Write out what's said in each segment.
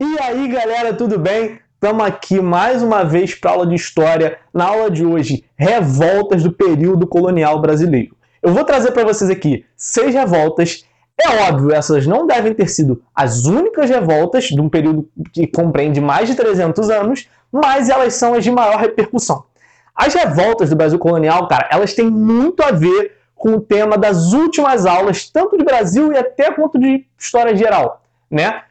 E aí, galera, tudo bem? Estamos aqui mais uma vez para aula de história. Na aula de hoje, revoltas do período colonial brasileiro. Eu vou trazer para vocês aqui seis revoltas. É óbvio, essas não devem ter sido as únicas revoltas de um período que compreende mais de 300 anos, mas elas são as de maior repercussão. As revoltas do Brasil colonial, cara, elas têm muito a ver com o tema das últimas aulas, tanto de Brasil e até quanto de história geral, né?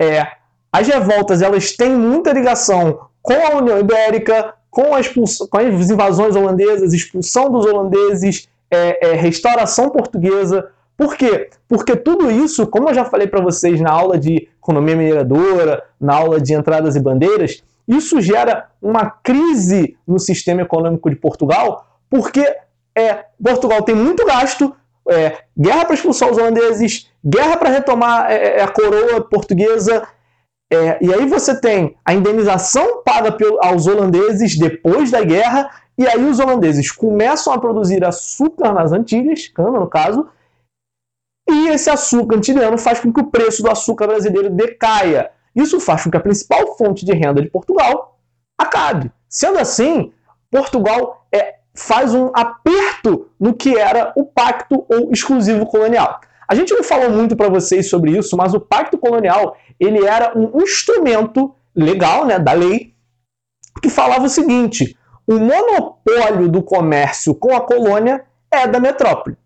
É, as revoltas elas têm muita ligação com a União Ibérica, com, a com as invasões holandesas, expulsão dos holandeses, é, é, restauração portuguesa. Por quê? Porque tudo isso, como eu já falei para vocês na aula de economia mineradora, na aula de entradas e bandeiras, isso gera uma crise no sistema econômico de Portugal, porque é, Portugal tem muito gasto, é, guerra para expulsar os holandeses, guerra para retomar é, é, a coroa portuguesa, é, e aí você tem a indenização paga aos holandeses depois da guerra, e aí os holandeses começam a produzir açúcar nas Antilhas, cana no caso, e esse açúcar antilhano faz com que o preço do açúcar brasileiro decaia. Isso faz com que a principal fonte de renda de Portugal acabe. Sendo assim, Portugal é, faz um aperto no que era o pacto ou exclusivo colonial. A gente não falou muito para vocês sobre isso, mas o pacto colonial ele era um instrumento legal, né, da lei, que falava o seguinte: o monopólio do comércio com a colônia é da metrópole.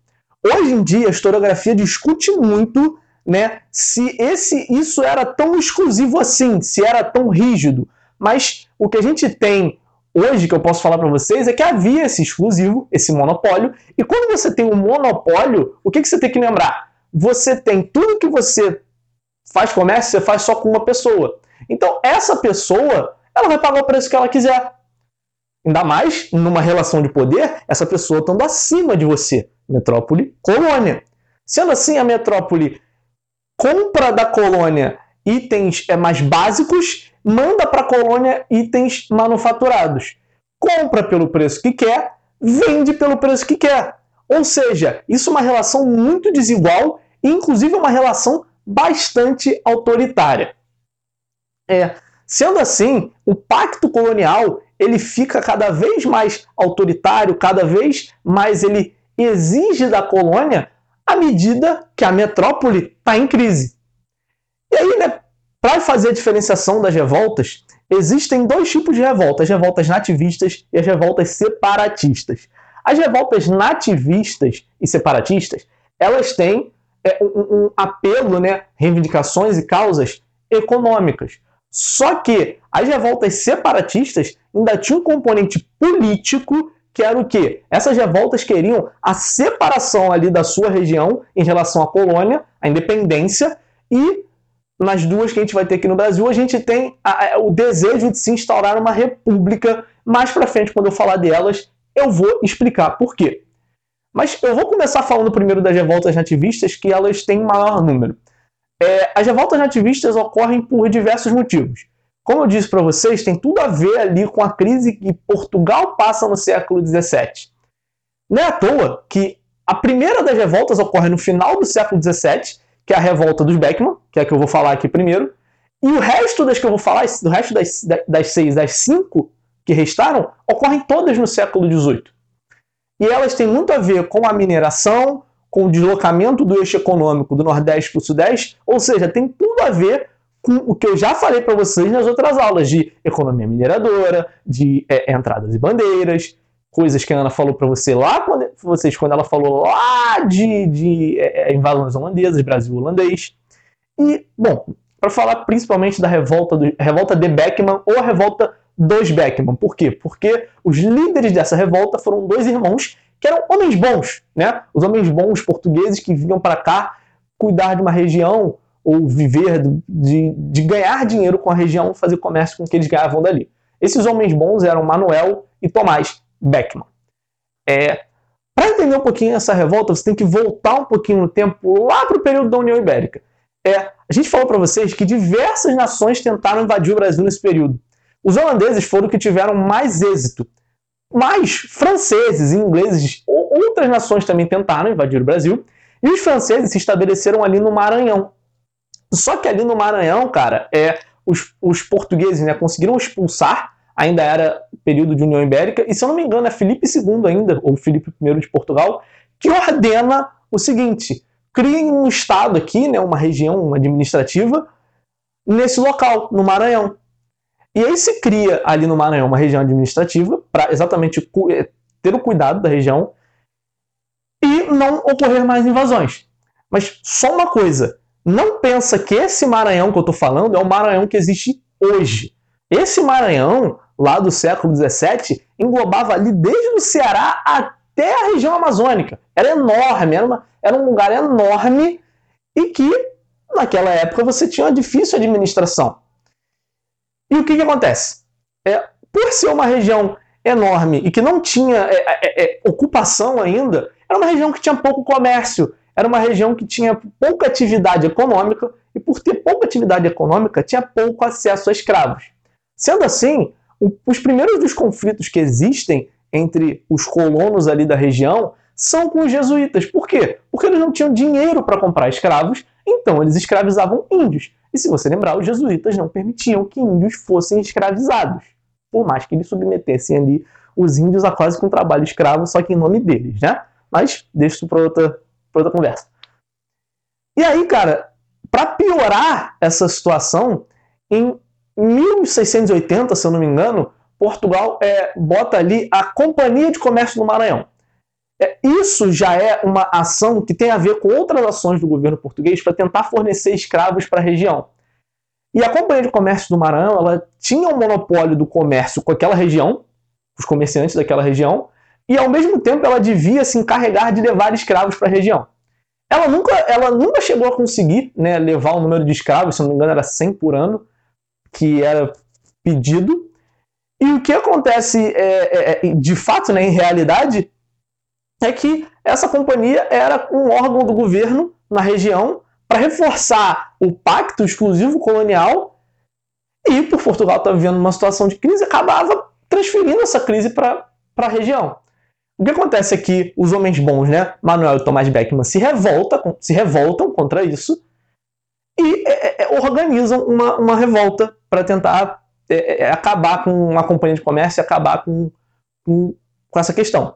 Hoje em dia a historiografia discute muito, né, se esse isso era tão exclusivo assim, se era tão rígido. Mas o que a gente tem hoje que eu posso falar para vocês é que havia esse exclusivo, esse monopólio, e quando você tem um monopólio, o que, que você tem que lembrar? Você tem tudo que você faz comércio, você faz só com uma pessoa. Então, essa pessoa, ela vai pagar o preço que ela quiser. Ainda mais numa relação de poder, essa pessoa estando acima de você. Metrópole, colônia. Sendo assim, a metrópole compra da colônia itens é, mais básicos, manda para a colônia itens manufaturados. Compra pelo preço que quer, vende pelo preço que quer. Ou seja, isso é uma relação muito desigual inclusive uma relação bastante autoritária. É, sendo assim, o pacto colonial ele fica cada vez mais autoritário, cada vez mais ele exige da colônia à medida que a metrópole está em crise. E aí, né, para fazer a diferenciação das revoltas, existem dois tipos de revoltas: as revoltas nativistas e as revoltas separatistas. As revoltas nativistas e separatistas, elas têm é, um, um apelo, né, reivindicações e causas econômicas. Só que as revoltas separatistas ainda tinham um componente político que era o quê? Essas revoltas queriam a separação ali da sua região em relação à colônia, a independência, e nas duas que a gente vai ter aqui no Brasil, a gente tem a, a, o desejo de se instaurar uma república. Mais para frente, quando eu falar delas, eu vou explicar por quê. Mas eu vou começar falando primeiro das revoltas nativistas, que elas têm maior número. É, as revoltas nativistas ocorrem por diversos motivos. Como eu disse para vocês, tem tudo a ver ali com a crise que Portugal passa no século XVII. Não é à toa que a primeira das revoltas ocorre no final do século XVII, que é a revolta dos Beckman, que é a que eu vou falar aqui primeiro, e o resto das que eu vou falar, o resto das, das seis, das cinco que restaram, ocorrem todas no século XVIII e elas têm muito a ver com a mineração, com o deslocamento do eixo econômico do Nordeste para o Sudeste, ou seja, tem tudo a ver com o que eu já falei para vocês nas outras aulas de economia mineradora, de é, entradas e bandeiras, coisas que a Ana falou para você lá quando, vocês quando ela falou lá de, de é, é invasões holandesas, Brasil holandês. E, bom, para falar principalmente da revolta, do, revolta de Beckman ou a revolta dos Beckman. Por quê? Porque os líderes dessa revolta foram dois irmãos que eram homens bons, né? Os homens bons portugueses que vinham para cá cuidar de uma região ou viver de, de ganhar dinheiro com a região, fazer comércio com o que eles ganhavam dali. Esses homens bons eram Manuel e Tomás Beckman. É, para entender um pouquinho essa revolta, você tem que voltar um pouquinho no tempo, lá para o período da União Ibérica. É, a gente falou para vocês que diversas nações tentaram invadir o Brasil nesse período. Os holandeses foram que tiveram mais êxito. Mas franceses, ingleses, outras nações também tentaram invadir o Brasil. E os franceses se estabeleceram ali no Maranhão. Só que ali no Maranhão, cara, é, os, os portugueses né, conseguiram expulsar, ainda era período de União Ibérica, e se eu não me engano é Felipe II ainda, ou Felipe I de Portugal, que ordena o seguinte, criem um estado aqui, né, uma região administrativa, nesse local, no Maranhão. E aí se cria ali no Maranhão uma região administrativa para exatamente é, ter o cuidado da região e não ocorrer mais invasões. Mas só uma coisa, não pensa que esse Maranhão que eu estou falando é o Maranhão que existe hoje. Esse Maranhão, lá do século XVII, englobava ali desde o Ceará até a região amazônica. Era enorme, era, uma, era um lugar enorme e que, naquela época, você tinha uma difícil administração. E o que, que acontece? É, por ser uma região enorme e que não tinha é, é, é, ocupação ainda, era uma região que tinha pouco comércio, era uma região que tinha pouca atividade econômica e, por ter pouca atividade econômica, tinha pouco acesso a escravos. Sendo assim, os primeiros dos conflitos que existem entre os colonos ali da região são com os jesuítas. Por quê? Porque eles não tinham dinheiro para comprar escravos, então eles escravizavam índios. E se você lembrar, os jesuítas não permitiam que índios fossem escravizados, por mais que eles submetessem ali os índios a quase com um trabalho escravo, só que em nome deles, né? Mas deixa isso para outra, outra conversa. E aí, cara, para piorar essa situação, em 1680, se eu não me engano, Portugal é, bota ali a Companhia de Comércio do Maranhão. É, isso já é uma ação que tem a ver com outras ações do governo português para tentar fornecer escravos para a região. E a Companhia de Comércio do Maranhão ela tinha um monopólio do comércio com aquela região, os comerciantes daquela região, e ao mesmo tempo ela devia se encarregar de levar escravos para a região. Ela nunca, ela nunca chegou a conseguir né, levar o número de escravos, se não me engano era 100 por ano, que era pedido. E o que acontece é, é, é de fato, né, em realidade, é que essa companhia era um órgão do governo na região para reforçar o pacto exclusivo colonial e, por Portugal estar tá vivendo uma situação de crise, acabava transferindo essa crise para a região. O que acontece é que os homens bons, né, Manuel e Thomas Beckman, se, revolta, se revoltam contra isso e é, é, é organizam uma, uma revolta para tentar é, é, acabar com a companhia de comércio e acabar com, com, com essa questão.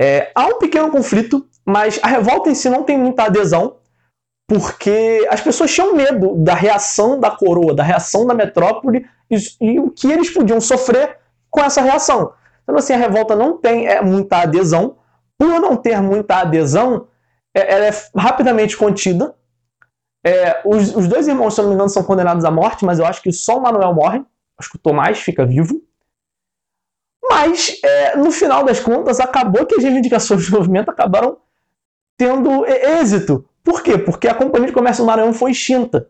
É, há um pequeno conflito, mas a revolta em si não tem muita adesão, porque as pessoas tinham medo da reação da coroa, da reação da metrópole e, e o que eles podiam sofrer com essa reação. Então, assim, a revolta não tem é, muita adesão. Por não ter muita adesão, é, ela é rapidamente contida. É, os, os, dois irmãos, se não me engano, são condenados à morte, mas eu acho que só o Manuel morre. Acho que o Tomás fica vivo. Mas, é, no final das contas, acabou que as reivindicações do movimento acabaram tendo êxito. Por quê? Porque a Companhia de Comércio do Maranhão foi extinta.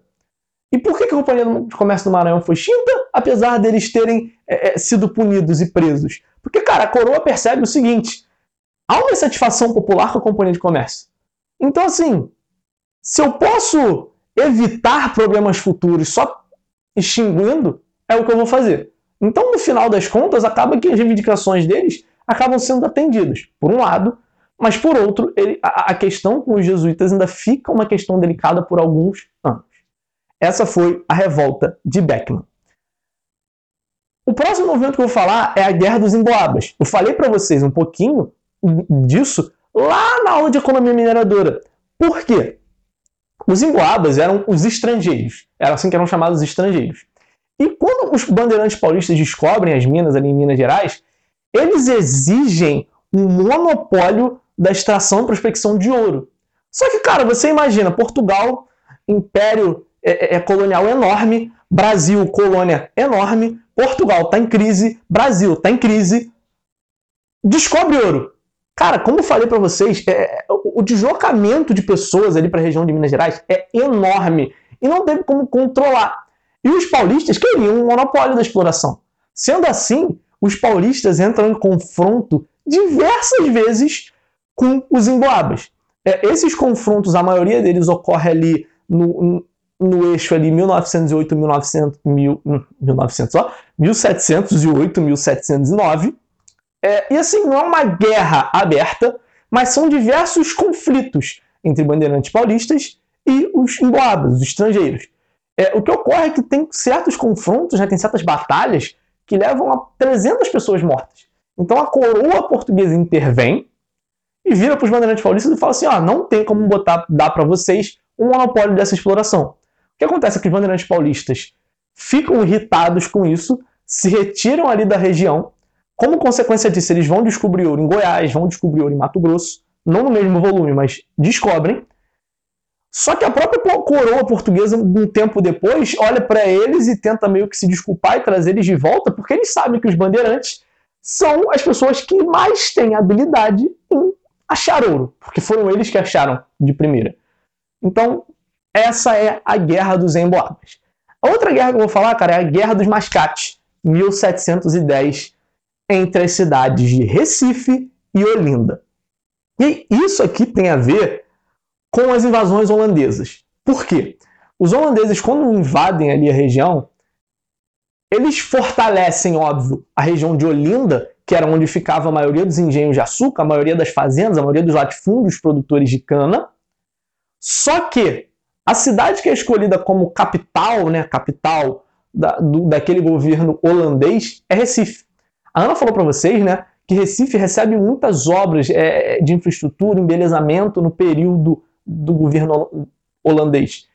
E por que a Companhia de Comércio do Maranhão foi extinta? Apesar deles terem é, é, sido punidos e presos. Porque, cara, a coroa percebe o seguinte: há uma insatisfação popular com a Companhia de Comércio. Então, assim, se eu posso evitar problemas futuros só extinguindo, é o que eu vou fazer. Então, no final das contas, acaba que as reivindicações deles acabam sendo atendidas, por um lado, mas por outro, ele, a, a, questão com os jesuítas ainda fica uma questão delicada por alguns anos. Essa foi a revolta de Beckman. O próximo movimento que eu vou falar é a Guerra dos Emboabas. Eu falei para vocês um pouquinho disso lá na aula de economia mineradora. Por quê? Os emboabas eram os estrangeiros, era assim que eram chamados os estrangeiros. E quando os bandeirantes paulistas descobrem as minas ali em Minas Gerais, eles exigem um monopólio da extração e prospecção de ouro. Só que, cara, você imagina, Portugal, império é, é, é colonial enorme, Brasil, colônia enorme, Portugal está em crise, Brasil está em crise, descobre ouro. Cara, como eu falei para vocês, é, o deslocamento de pessoas ali para a região de Minas Gerais é enorme e não teve como controlar. E os paulistas queriam um monopólio da exploração. Sendo assim, os paulistas entram em confronto diversas vezes com os emboabas. É, esses confrontos, a maioria deles ocorre ali no, no eixo ali 1908, 1900, mil, 1900 ó, 1708, 1709. É, e assim, não é uma guerra aberta, mas são diversos conflitos entre bandeirantes paulistas e os emboabas, os estrangeiros. É, o que ocorre é que tem certos confrontos, né, tem certas batalhas que levam a 300 pessoas mortas. Então a coroa portuguesa intervém e vira para os bandeirantes paulistas e fala assim: ah, não tem como botar, dar para vocês um monopólio dessa exploração. O que acontece é que os bandeirantes paulistas ficam irritados com isso, se retiram ali da região. Como consequência disso, eles vão descobrir ouro em Goiás, vão descobrir ouro em Mato Grosso, não no mesmo volume, mas descobrem. Só que a própria coroa portuguesa, um tempo depois, olha para eles e tenta meio que se desculpar e trazer eles de volta, porque eles sabem que os bandeirantes são as pessoas que mais têm habilidade em achar ouro, porque foram eles que acharam de primeira. Então, essa é a Guerra dos Emboabas. A outra guerra que eu vou falar, cara, é a Guerra dos Mascates, 1710, entre as cidades de Recife e Olinda. E isso aqui tem a ver com as invasões holandesas. Por quê? Os holandeses, quando invadem ali a região, eles fortalecem, óbvio, a região de Olinda, que era onde ficava a maioria dos engenhos de açúcar, a maioria das fazendas, a maioria dos latifúndios produtores de cana. Só que a cidade que é escolhida como capital, né, capital da, do, daquele governo holandês, é Recife. A Ana falou para vocês, né, que Recife recebe muitas obras é, de infraestrutura, embelezamento no período do governo holandês.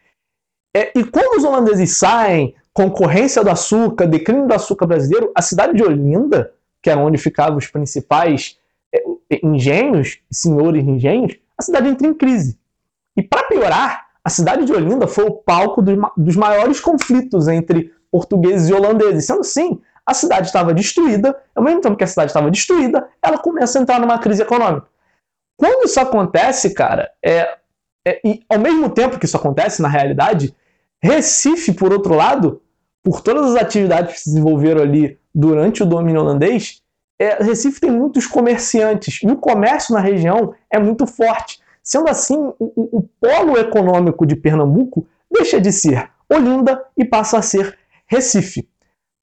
É, e quando os holandeses saem, concorrência do açúcar, declínio do açúcar brasileiro, a cidade de Olinda, que era onde ficavam os principais é, engenhos, senhores engenhos, a cidade entra em crise. E para piorar, a cidade de Olinda foi o palco dos, dos maiores conflitos entre portugueses e holandeses. Sendo assim, a cidade estava destruída, ao mesmo tempo que a cidade estava destruída, ela começa a entrar numa crise econômica. Quando isso acontece, cara, é, é, e ao mesmo tempo que isso acontece, na realidade, Recife, por outro lado, por todas as atividades que se desenvolveram ali durante o domínio holandês, é, Recife tem muitos comerciantes e o comércio na região é muito forte. Sendo assim, o, o, polo econômico de Pernambuco deixa de ser Olinda e passa a ser Recife.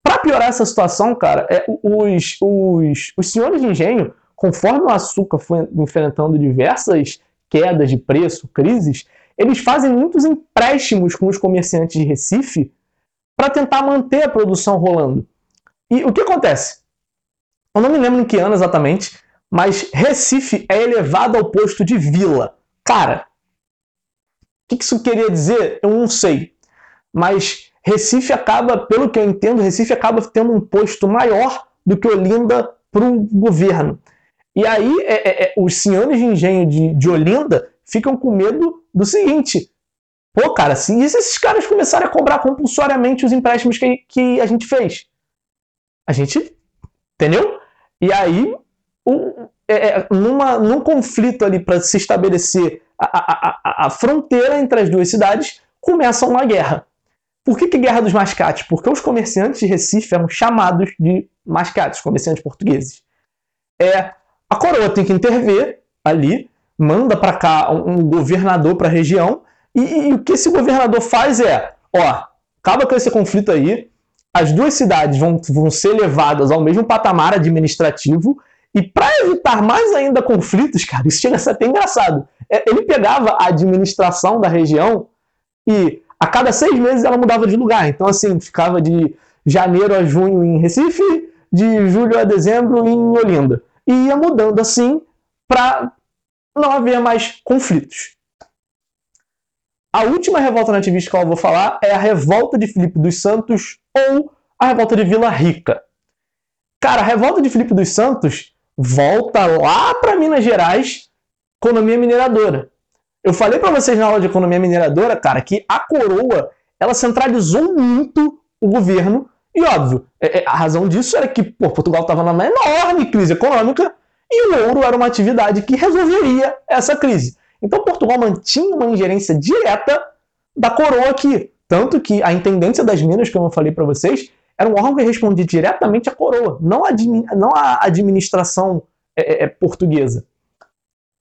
Para piorar essa situação, cara, é, os, os, os senhores de engenho, conforme o açúcar foi enfrentando diversas quedas de preço, crises, eles fazem muitos empréstimos com os comerciantes de Recife para tentar manter a produção rolando. E o que acontece? Eu não me lembro em que ano exatamente, mas Recife é elevado ao posto de vila. Cara, o que isso queria dizer? Eu não sei. Mas Recife acaba, pelo que eu entendo, Recife acaba tendo um posto maior do que Olinda para o governo. E aí é, é, é, os senhores de engenho de, de Olinda ficam com medo do seguinte: pô, cara, se, se esses caras começarem a cobrar compulsoriamente os empréstimos que, que a gente fez? A gente. Entendeu? E aí, um, é, é, numa, num conflito ali para se estabelecer a, a, a, a fronteira entre as duas cidades, começa uma guerra. Por que, que Guerra dos Mascates? Porque os comerciantes de Recife eram chamados de mascates, comerciantes portugueses. É, a coroa tem que intervir ali, manda para cá um governador para a região, e, e, o que esse governador faz é, ó, acaba com esse conflito aí, as duas cidades vão, vão ser levadas ao mesmo patamar administrativo, e para evitar mais ainda conflitos, cara, isso chega a ser até engraçado. É, ele pegava a administração da região e a cada seis meses ela mudava de lugar. Então, assim, ficava de janeiro a junho em Recife, de julho a dezembro em Olinda. E ia mudando assim para não haver mais conflitos. A última revolta nativista que eu vou falar é a revolta de Filipe dos Santos ou a revolta de Vila Rica. Cara, a revolta de Filipe dos Santos volta lá para Minas Gerais, economia mineradora. Eu falei para vocês na aula de economia mineradora, cara, que a coroa ela centralizou muito o governo e óbvio, é, é, a razão disso era que pô, Portugal estava numa enorme crise econômica e o ouro era uma atividade que resolveria essa crise. Então Portugal mantinha uma ingerência direta da coroa aqui, tanto que a intendência das minas, como eu falei para vocês, era um órgão que respondia diretamente à coroa, não a, não a administração é, é, portuguesa,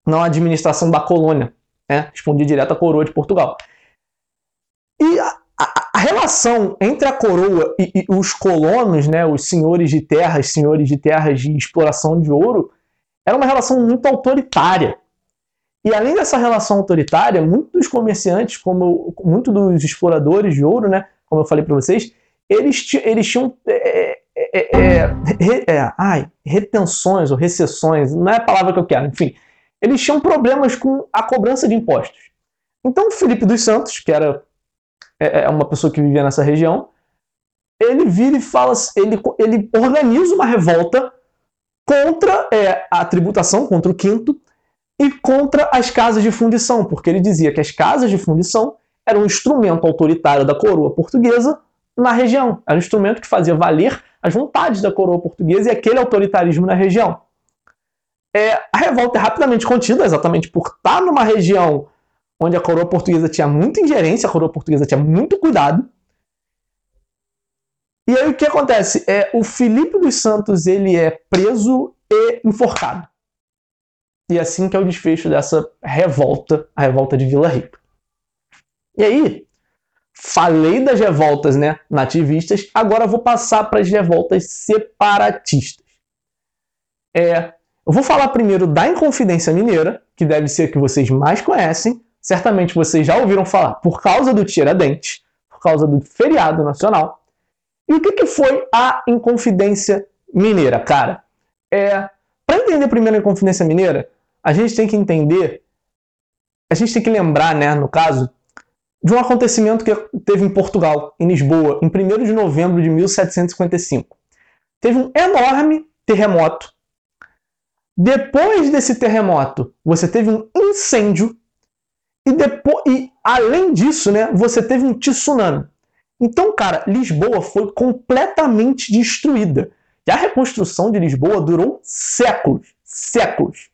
não a administração da colônia né? respondia direto à coroa de Portugal. E relação entre a coroa e, e, os colonos, né, os senhores de terras, senhores de terras de exploração de ouro, era uma relação muito autoritária. E além dessa relação autoritária, muitos comerciantes, como muitos dos exploradores de ouro, né, como eu falei para vocês, eles, eles tinham é, é, é, é, ai, retenções ou recessões, não é a palavra que eu quero, enfim, eles tinham problemas com a cobrança de impostos. Então, Felipe dos Santos, que era é, é, uma pessoa que vivia nessa região, ele vira e fala, ele, ele organiza uma revolta contra é, a tributação, contra o quinto, e contra as casas de fundição, porque ele dizia que as casas de fundição eram um instrumento autoritário da coroa portuguesa na região. Era um instrumento que fazia valer as vontades da coroa portuguesa e aquele autoritarismo na região. É, a revolta é rapidamente contida, exatamente por estar numa região onde a coroa portuguesa tinha muita ingerência, a coroa portuguesa tinha muito cuidado. E aí o que acontece? É, o Filipe dos Santos ele é preso e enforcado. E assim que é o desfecho dessa revolta, a revolta de Vila Rica. E aí, falei das revoltas né, nativistas, agora vou passar para as revoltas separatistas. É, eu vou falar primeiro da Inconfidência Mineira, que deve ser a que vocês mais conhecem. Certamente vocês já ouviram falar por causa do Tiradentes, por causa do feriado nacional. E o que, que foi a Inconfidência Mineira, cara? É, para entender primeiro a Inconfidência Mineira, a gente tem que entender, a gente tem que lembrar, né, no caso, de um acontecimento que teve em Portugal, em Lisboa, em 1 de novembro de 1755. Teve um enorme terremoto. Depois desse terremoto, você teve um incêndio e depois e além disso, né, você teve um tsunami. Então, cara, Lisboa foi completamente destruída. E a reconstrução de Lisboa durou séculos, séculos.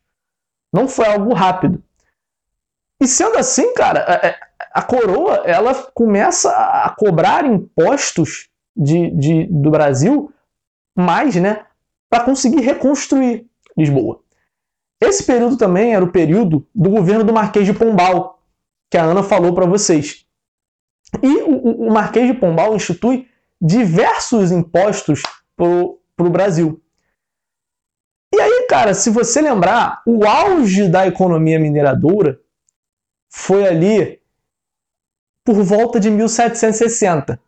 Não foi algo rápido. E sendo assim, cara, a, é, é, a coroa ela começa a cobrar impostos de, de do Brasil mais, né, para conseguir reconstruir Lisboa. Esse período também era o período do governo do Marquês de Pombal, que a Ana falou para vocês. E o, Marquês de Pombal institui diversos impostos para o Brasil. E aí, cara, se você lembrar, o auge da economia mineradora foi ali por volta de 1760.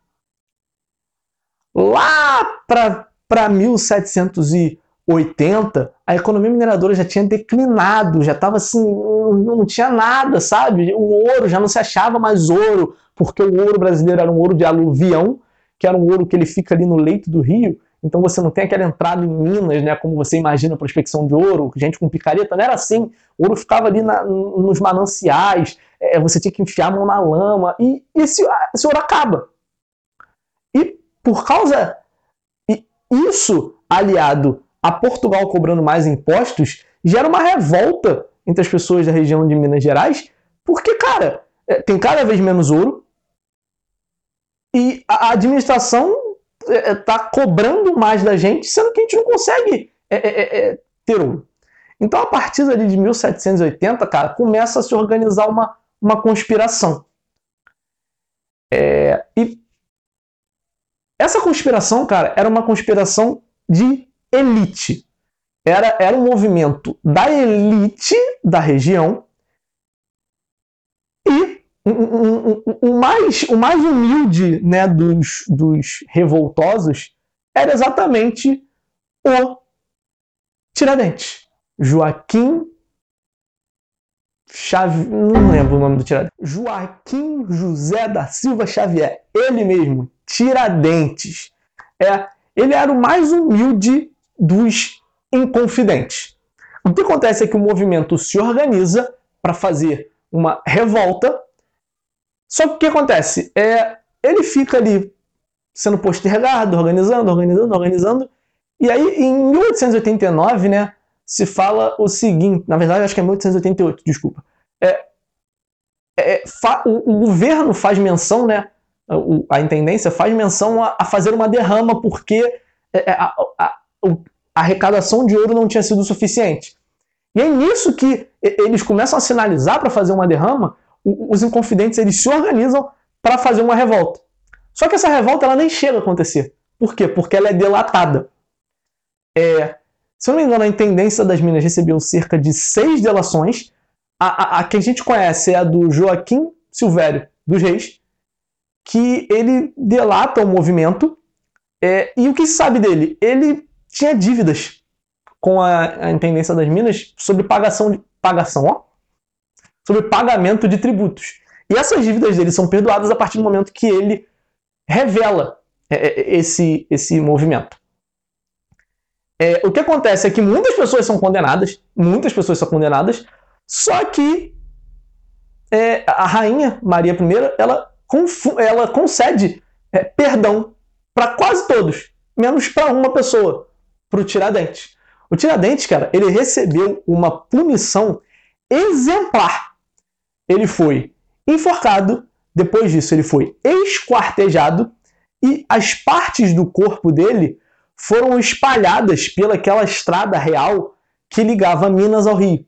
Lá para 1780, a economia mineradora já tinha declinado, já estava assim, não tinha nada, sabe? O ouro já não se achava mais ouro, porque o ouro brasileiro era um ouro de aluvião, que era um ouro que ele fica ali no leito do rio, então você não tem aquela entrada em minas, né, como você imagina prospecção de ouro, gente com picareta, não era assim. O ouro ficava ali na, nos mananciais, é, você tinha que enfiar a mão na lama, e esse, esse ouro acaba. E por causa. E isso, aliado a Portugal cobrando mais impostos, gera uma revolta entre as pessoas da região de Minas Gerais, porque, cara, é, tem cada vez menos ouro, e a administração está é, cobrando mais da gente, sendo que a gente não consegue é, é, é, é ter ouro. Então, a partir ali de 1780, cara, começa a se organizar uma, uma conspiração. É, e essa conspiração, cara, era uma conspiração de elite. Era, era um movimento da elite da região e o, mais, o mais humilde né, dos, dos revoltosos era exatamente o Tiradentes. Joaquim Xavier. Não lembro o nome do Tiradentes. Joaquim José da Silva Xavier. Ele mesmo, Tiradentes. É, ele era o mais humilde dos inconfidentes. O que acontece é que o movimento se organiza para fazer uma revolta só que o que acontece? É, ele fica ali sendo postergado, organizando, organizando, organizando. E aí, em 1889, né, se fala o seguinte: na verdade, acho que é 1888, desculpa. É, é, fa, o, o, governo faz menção, né, a, intendência faz menção a, fazer uma derrama porque é, é, a, a arrecadação de ouro não tinha sido suficiente. E é nisso que eles começam a sinalizar para fazer uma derrama, os inconfidentes eles se organizam para fazer uma revolta. Só que essa revolta ela nem chega a acontecer. Por quê? Porque ela é delatada. É, se eu não me engano, a intendência das Minas recebeu cerca de seis delações, a, a, a que a gente conhece é a do Joaquim Silvério dos Reis, que ele delata o movimento. É, e o que se sabe dele? Ele tinha dívidas com a, a Intendência das Minas sobre pagação, de, pagação ó, sobre pagamento de tributos. E essas dívidas dele são perdoadas a partir do momento que ele revela é, é, esse, esse movimento. É, o que acontece é que muitas pessoas são condenadas, muitas pessoas são condenadas, só que é, a rainha Maria I ela, ela concede é, perdão para quase todos, menos para uma pessoa, para o Tiradentes. O Tiradentes, cara, ele recebeu uma punição exemplar. Ele foi enforcado, depois disso ele foi esquartejado e as partes do corpo dele foram espalhadas pelaquela estrada real que ligava Minas ao Rio.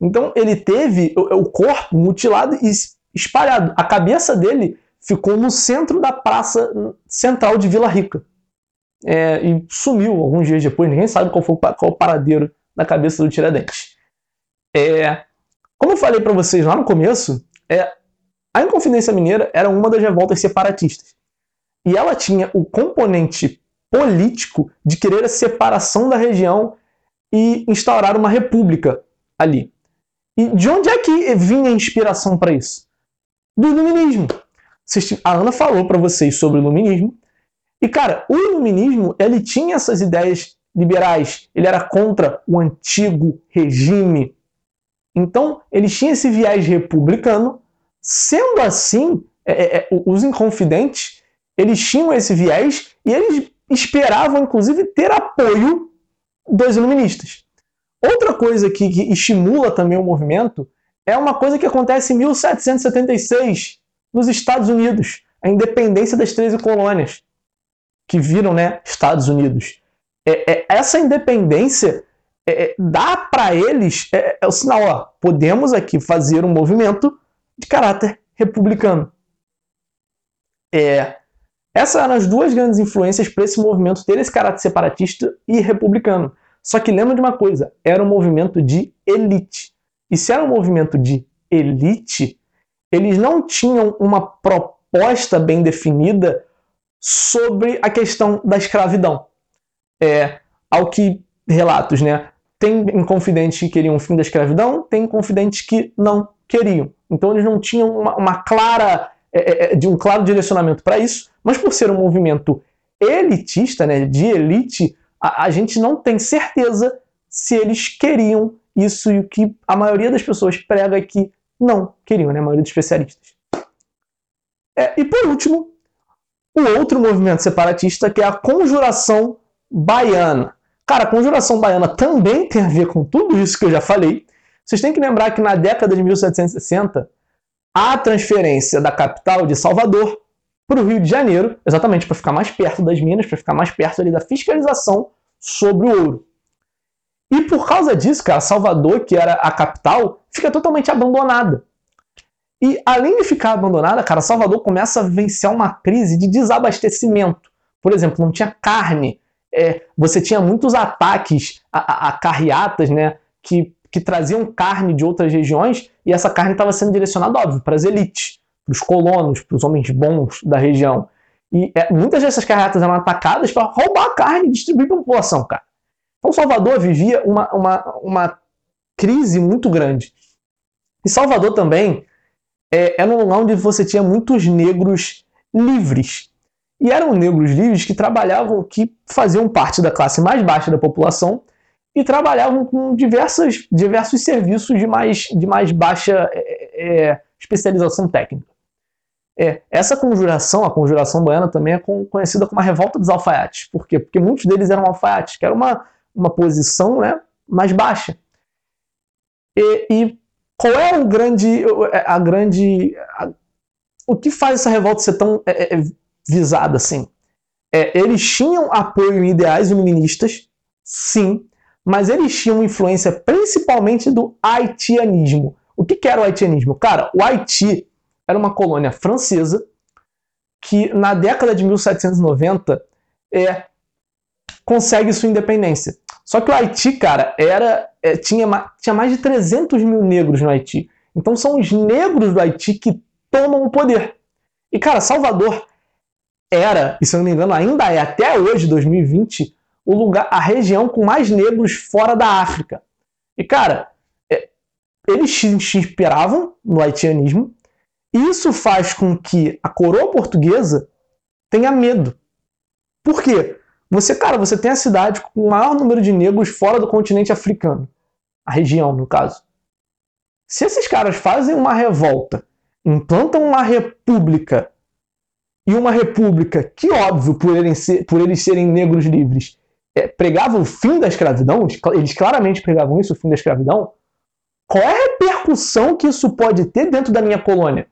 Então ele teve o corpo mutilado e espalhado. A cabeça dele ficou no centro da praça central de Vila Rica. É, e sumiu alguns dias depois, ninguém sabe qual foi qual o paradeiro da cabeça do Tiradentes. É, como eu falei para vocês lá no começo, é, a Inconfidência Mineira era uma das revoltas separatistas. E ela tinha o componente político de querer a separação da região e instaurar uma república ali. E de onde é que vinha a inspiração para isso? Do iluminismo. A Ana falou para vocês sobre o iluminismo. E cara, o iluminismo, ele tinha essas ideias liberais, ele era contra o antigo regime. Então, ele tinha esse viés republicano. Sendo assim, é, é, é os inconfidentes, eles tinham esse viés e eles esperavam, inclusive, ter apoio dos iluministas. Outra coisa que, que estimula também o movimento é uma coisa que acontece em 1776, nos Estados Unidos, a independência das 13 colônias, que viram né, Estados Unidos. É, é essa independência é, é dá para eles é, é, o sinal, ó, podemos aqui fazer um movimento de caráter republicano. É, essas eram as duas grandes influências para esse movimento ter esse caráter separatista e republicano. Só que lembra de uma coisa: era um movimento de elite. E se era um movimento de elite, eles não tinham uma proposta bem definida sobre a questão da escravidão. É, ao que relatos, né? Tem inconfidentes que queriam o fim da escravidão, tem inconfidentes que não queriam. Então eles não tinham uma, uma clara, é, é, é de um claro direcionamento para isso, mas por ser um movimento elitista, né, de elite, a, a gente não tem certeza se eles queriam isso e o que a maioria das pessoas prega é que não queriam, né? A maioria dos especialistas. É, e por último, o outro movimento separatista que é a conjuração baiana. Cara, a conjuração baiana também tem a ver com tudo isso que eu já falei. Vocês têm que lembrar que na década de 1760, a transferência da capital de Salvador para o Rio de Janeiro, exatamente para ficar mais perto das minas, para ficar mais perto ali da fiscalização sobre o ouro. E por causa disso, cara, Salvador, que era a capital, fica totalmente abandonada. E além de ficar abandonada, cara, Salvador começa a vencer uma crise de desabastecimento. Por exemplo, não tinha carne. É, você tinha muitos ataques a, a, a carreatas, né, que, que traziam carne de outras regiões, e essa carne estava sendo direcionada, óbvio, para as elites para os colonos, para os homens bons da região. E é, muitas dessas carretas eram atacadas para roubar a carne e distribuir para a população, cara. Então Salvador vivia uma, uma, uma crise muito grande. E Salvador também é, era um lugar onde você tinha muitos negros livres. E eram negros livres que trabalhavam, que faziam parte da classe mais baixa da população e trabalhavam com diversas, diversos serviços de mais, de mais baixa é, é, especialização técnica. É, essa conjuração, a conjuração baiana, também é conhecida como a revolta dos alfaiates. Por quê? Porque muitos deles eram alfaiates, que era uma, uma posição né, mais baixa. E, e qual é o grande, a grande, a, o que faz essa revolta ser tão é, é, visada assim? É, eles tinham apoio em ideais iluministas, sim, mas eles tinham influência principalmente do haitianismo. O que, que era o haitianismo? Cara, o Haiti era uma colônia francesa que na década de 1790 é, consegue sua independência. Só que o Haiti, cara, era é, tinha, tinha mais de 300 mil negros no Haiti. Então são os negros do Haiti que tomam o poder. E, cara, Salvador era, e se eu não me engano ainda é, até hoje, 2020, o lugar, a região com mais negros fora da África. E, cara, é, eles se inspiravam no haitianismo, e isso faz com que a coroa portuguesa tenha medo. Por quê? Você, cara, você tem a cidade com o maior número de negros fora do continente africano. A região, no caso. Se esses caras fazem uma revolta, implantam uma república, e uma república que, óbvio, por ser, por eles serem negros livres, é, pregava o fim da escravidão, eles claramente pregavam isso, o fim da escravidão, qual é a repercussão que isso pode ter dentro da minha colônia?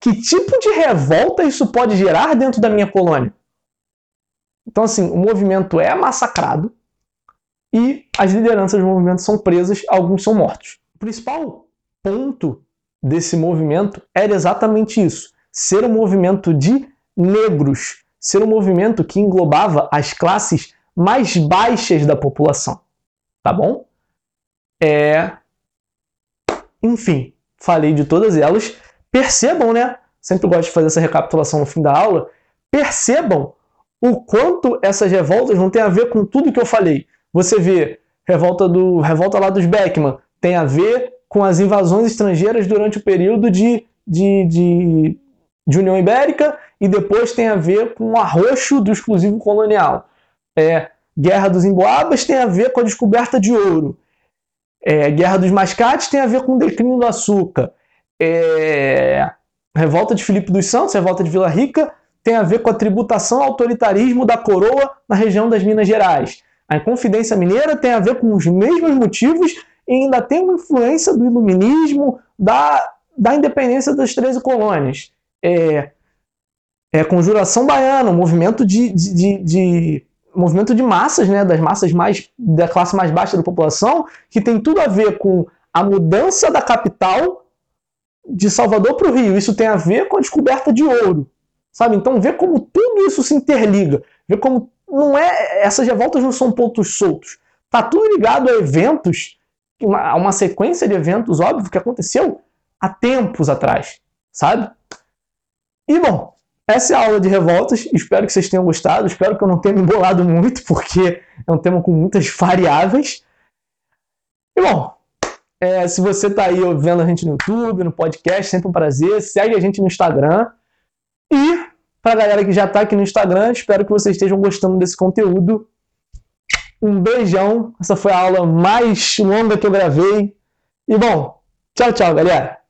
Que tipo de revolta isso pode gerar dentro da minha colônia? Então, assim, o movimento é massacrado e as lideranças do movimento são presas, alguns são mortos. O principal ponto desse movimento era exatamente isso: ser um movimento de negros, ser um movimento que englobava as classes mais baixas da população. Tá bom? É. Enfim, falei de todas elas. Percebam, né? Sempre gosto de fazer essa recapitulação no fim da aula. Percebam o quanto essas revoltas não têm a ver com tudo que eu falei. Você vê revolta do revolta lá dos Beckman, tem a ver com as invasões estrangeiras durante o período de, de, de, de União Ibérica e depois tem a ver com o arroxo do exclusivo colonial. É, Guerra dos Emboabas tem a ver com a descoberta de ouro. É, Guerra dos Mascates tem a ver com o declínio do açúcar. É, Revolta de Filipe dos Santos, Revolta de Vila Rica, tem a ver com a tributação ao autoritarismo da coroa na região das Minas Gerais. A Inconfidência Mineira tem a ver com os mesmos motivos e ainda tem uma influência do iluminismo, da, da independência das 13 colônias. É, é Conjuração Baiana, um movimento de, de, de, de movimento de massas, né, das massas mais da classe mais baixa da população, que tem tudo a ver com a mudança da capital de Salvador para o Rio. Isso tem a ver com a descoberta de ouro. Sabe? Então, vê como tudo isso se interliga. Vê como não é. Essas revoltas não são pontos soltos. Tá tudo ligado a eventos, a uma sequência de eventos, óbvio, que aconteceu há tempos atrás. Sabe? E bom, essa é a aula de revoltas. Espero que vocês tenham gostado. Espero que eu não tenha me embolado muito, porque é um tema com muitas variáveis. E bom, é, se você está aí vendo a gente no YouTube, no podcast, sempre um prazer. Segue a gente no Instagram. E para a galera que já está aqui no Instagram, espero que vocês estejam gostando desse conteúdo. Um beijão. Essa foi a aula mais longa que eu gravei. E bom, tchau, tchau, galera.